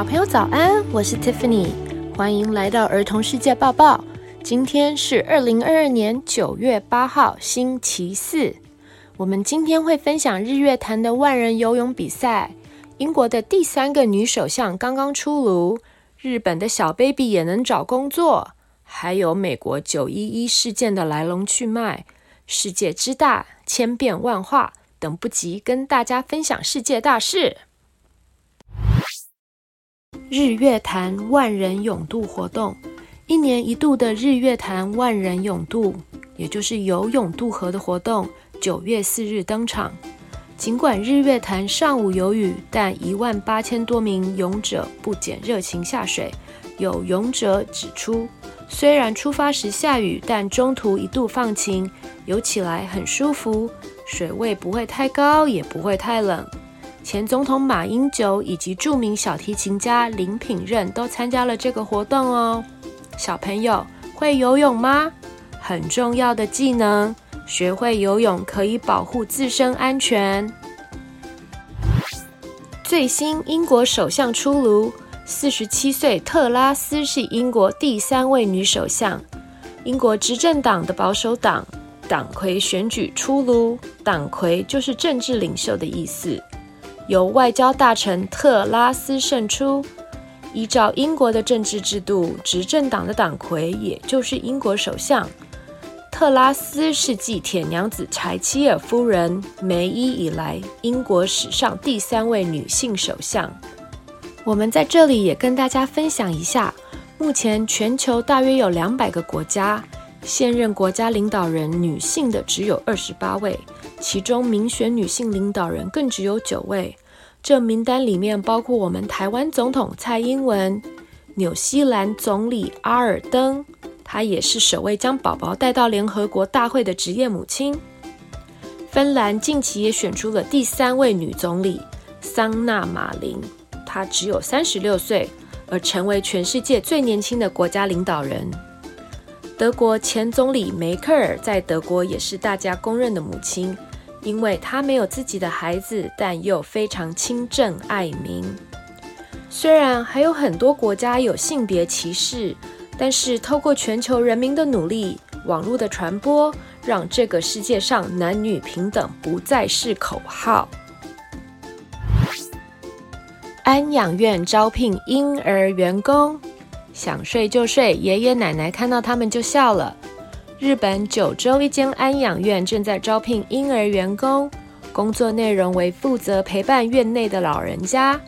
小朋友早安，我是 Tiffany，欢迎来到儿童世界报报。今天是二零二二年九月八号，星期四。我们今天会分享日月潭的万人游泳比赛，英国的第三个女首相刚刚出炉，日本的小 baby 也能找工作，还有美国九一一事件的来龙去脉。世界之大，千变万化，等不及跟大家分享世界大事。日月潭万人泳渡活动。一年一度的日月潭万人泳渡，也就是游泳渡河的活动，九月四日登场。尽管日月潭上午有雨，但一万八千多名泳者不减热情下水。有泳者指出，虽然出发时下雨，但中途一度放晴，游起来很舒服，水位不会太高，也不会太冷。前总统马英九以及著名小提琴家林品任都参加了这个活动哦。小朋友会游泳吗？很重要的技能，学会游泳可以保护自身安全。最新英国首相出炉，四十七岁特拉斯是英国第三位女首相。英国执政党的保守党党魁选举出炉，党魁就是政治领袖的意思，由外交大臣特拉斯胜出。依照英国的政治制度，执政党的党魁也就是英国首相。特拉斯是继铁娘子柴契尔夫人梅伊以来，英国史上第三位女性首相。我们在这里也跟大家分享一下，目前全球大约有两百个国家，现任国家领导人女性的只有二十八位，其中民选女性领导人更只有九位。这名单里面包括我们台湾总统蔡英文、纽西兰总理阿尔登，她也是首位将宝宝带到联合国大会的职业母亲。芬兰近期也选出了第三位女总理桑娜马林，她只有三十六岁，而成为全世界最年轻的国家领导人。德国前总理梅克尔在德国也是大家公认的母亲。因为他没有自己的孩子，但又非常亲政爱民。虽然还有很多国家有性别歧视，但是透过全球人民的努力，网络的传播，让这个世界上男女平等不再是口号。安养院招聘婴儿员工，想睡就睡，爷爷奶奶看到他们就笑了。日本九州一间安养院正在招聘婴儿员工，工作内容为负责陪伴院内的老人家，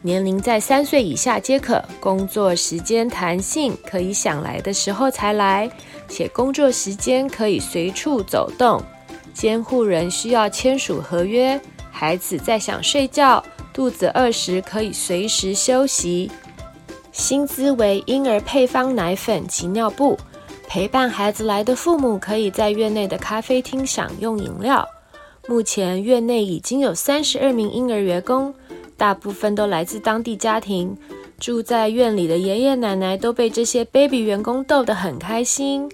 年龄在三岁以下皆可，工作时间弹性，可以想来的时候才来，且工作时间可以随处走动。监护人需要签署合约，孩子在想睡觉、肚子饿时可以随时休息。薪资为婴儿配方奶粉及尿布。陪伴孩子来的父母可以在院内的咖啡厅享用饮料。目前院内已经有三十二名婴儿员工，大部分都来自当地家庭。住在院里的爷爷奶奶都被这些 baby 员工逗得很开心。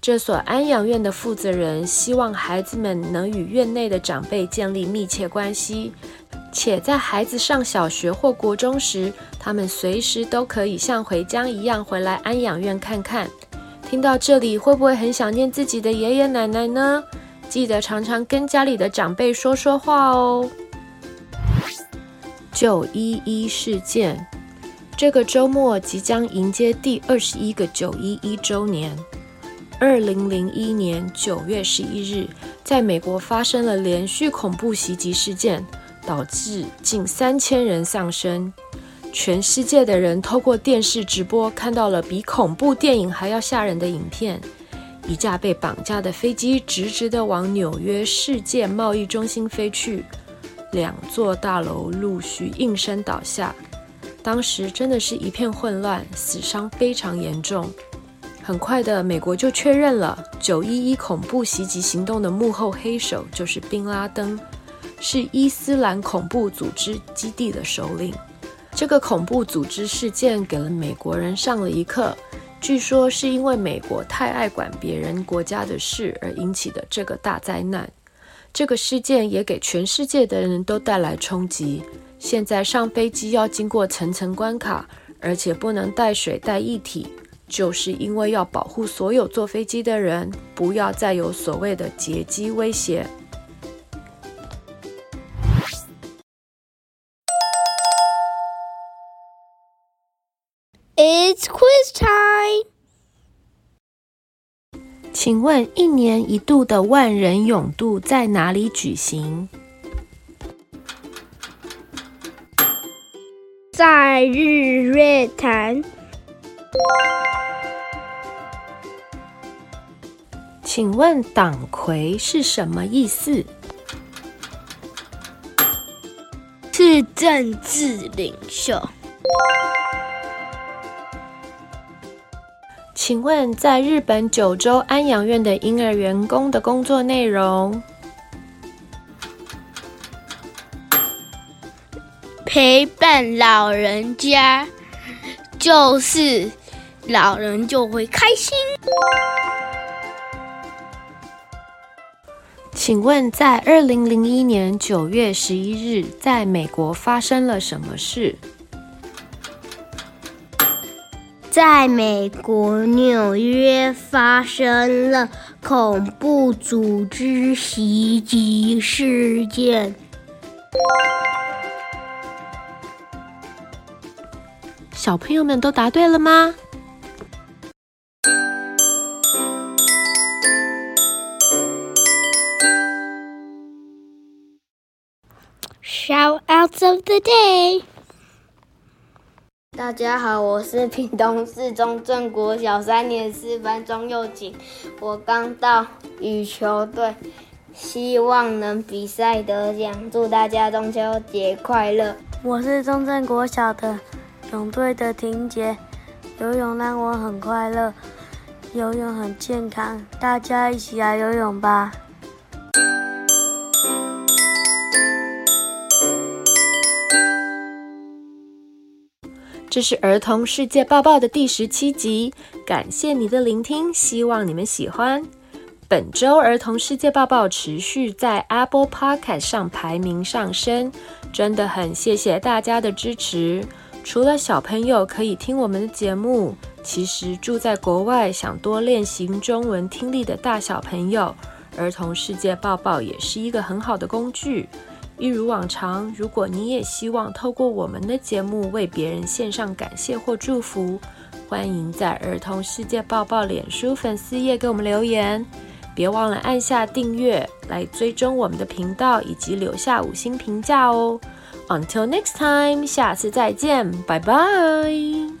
这所安养院的负责人希望孩子们能与院内的长辈建立密切关系，且在孩子上小学或国中时，他们随时都可以像回家一样回来安养院看看。听到这里，会不会很想念自己的爷爷奶奶呢？记得常常跟家里的长辈说说话哦。九一一事件，这个周末即将迎接第二十一个九一一周年。二零零一年九月十一日，在美国发生了连续恐怖袭击事件，导致近三千人丧生。全世界的人透过电视直播看到了比恐怖电影还要吓人的影片：一架被绑架的飞机直直地往纽约世界贸易中心飞去，两座大楼陆续应声倒下。当时真的是一片混乱，死伤非常严重。很快的，美国就确认了九一一恐怖袭击行动的幕后黑手就是宾拉登，是伊斯兰恐怖组织基地的首领。这个恐怖组织事件给了美国人上了一课，据说是因为美国太爱管别人国家的事而引起的这个大灾难。这个事件也给全世界的人都带来冲击，现在上飞机要经过层层关卡，而且不能带水带液体，就是因为要保护所有坐飞机的人，不要再有所谓的劫机威胁。Quiz time. 请问一年一度的万人泳渡在哪里举行？在日月潭。请问党魁是什么意思？是政治领袖。请问，在日本九州安养院的婴儿员工的工作内容？陪伴老人家，就是老人就会开心。请问，在二零零一年九月十一日，在美国发生了什么事？在美国纽约发生了恐怖组织袭击事件。小朋友们都答对了吗？Shoutouts of the day。大家好，我是屏东市中正国小三年四班庄佑景，我刚到羽球队，希望能比赛得奖，祝大家中秋节快乐。我是中正国小的泳队的婷姐，游泳让我很快乐，游泳很健康，大家一起来游泳吧。这是儿童世界报报的第十七集，感谢你的聆听，希望你们喜欢。本周儿童世界报报持续在 Apple Podcast 上排名上升，真的很谢谢大家的支持。除了小朋友可以听我们的节目，其实住在国外想多练习中文听力的大小朋友，儿童世界报报也是一个很好的工具。一如往常，如果你也希望透过我们的节目为别人献上感谢或祝福，欢迎在儿童世界报报脸书粉丝页给我们留言。别忘了按下订阅来追踪我们的频道，以及留下五星评价哦。Until next time，下次再见，拜拜。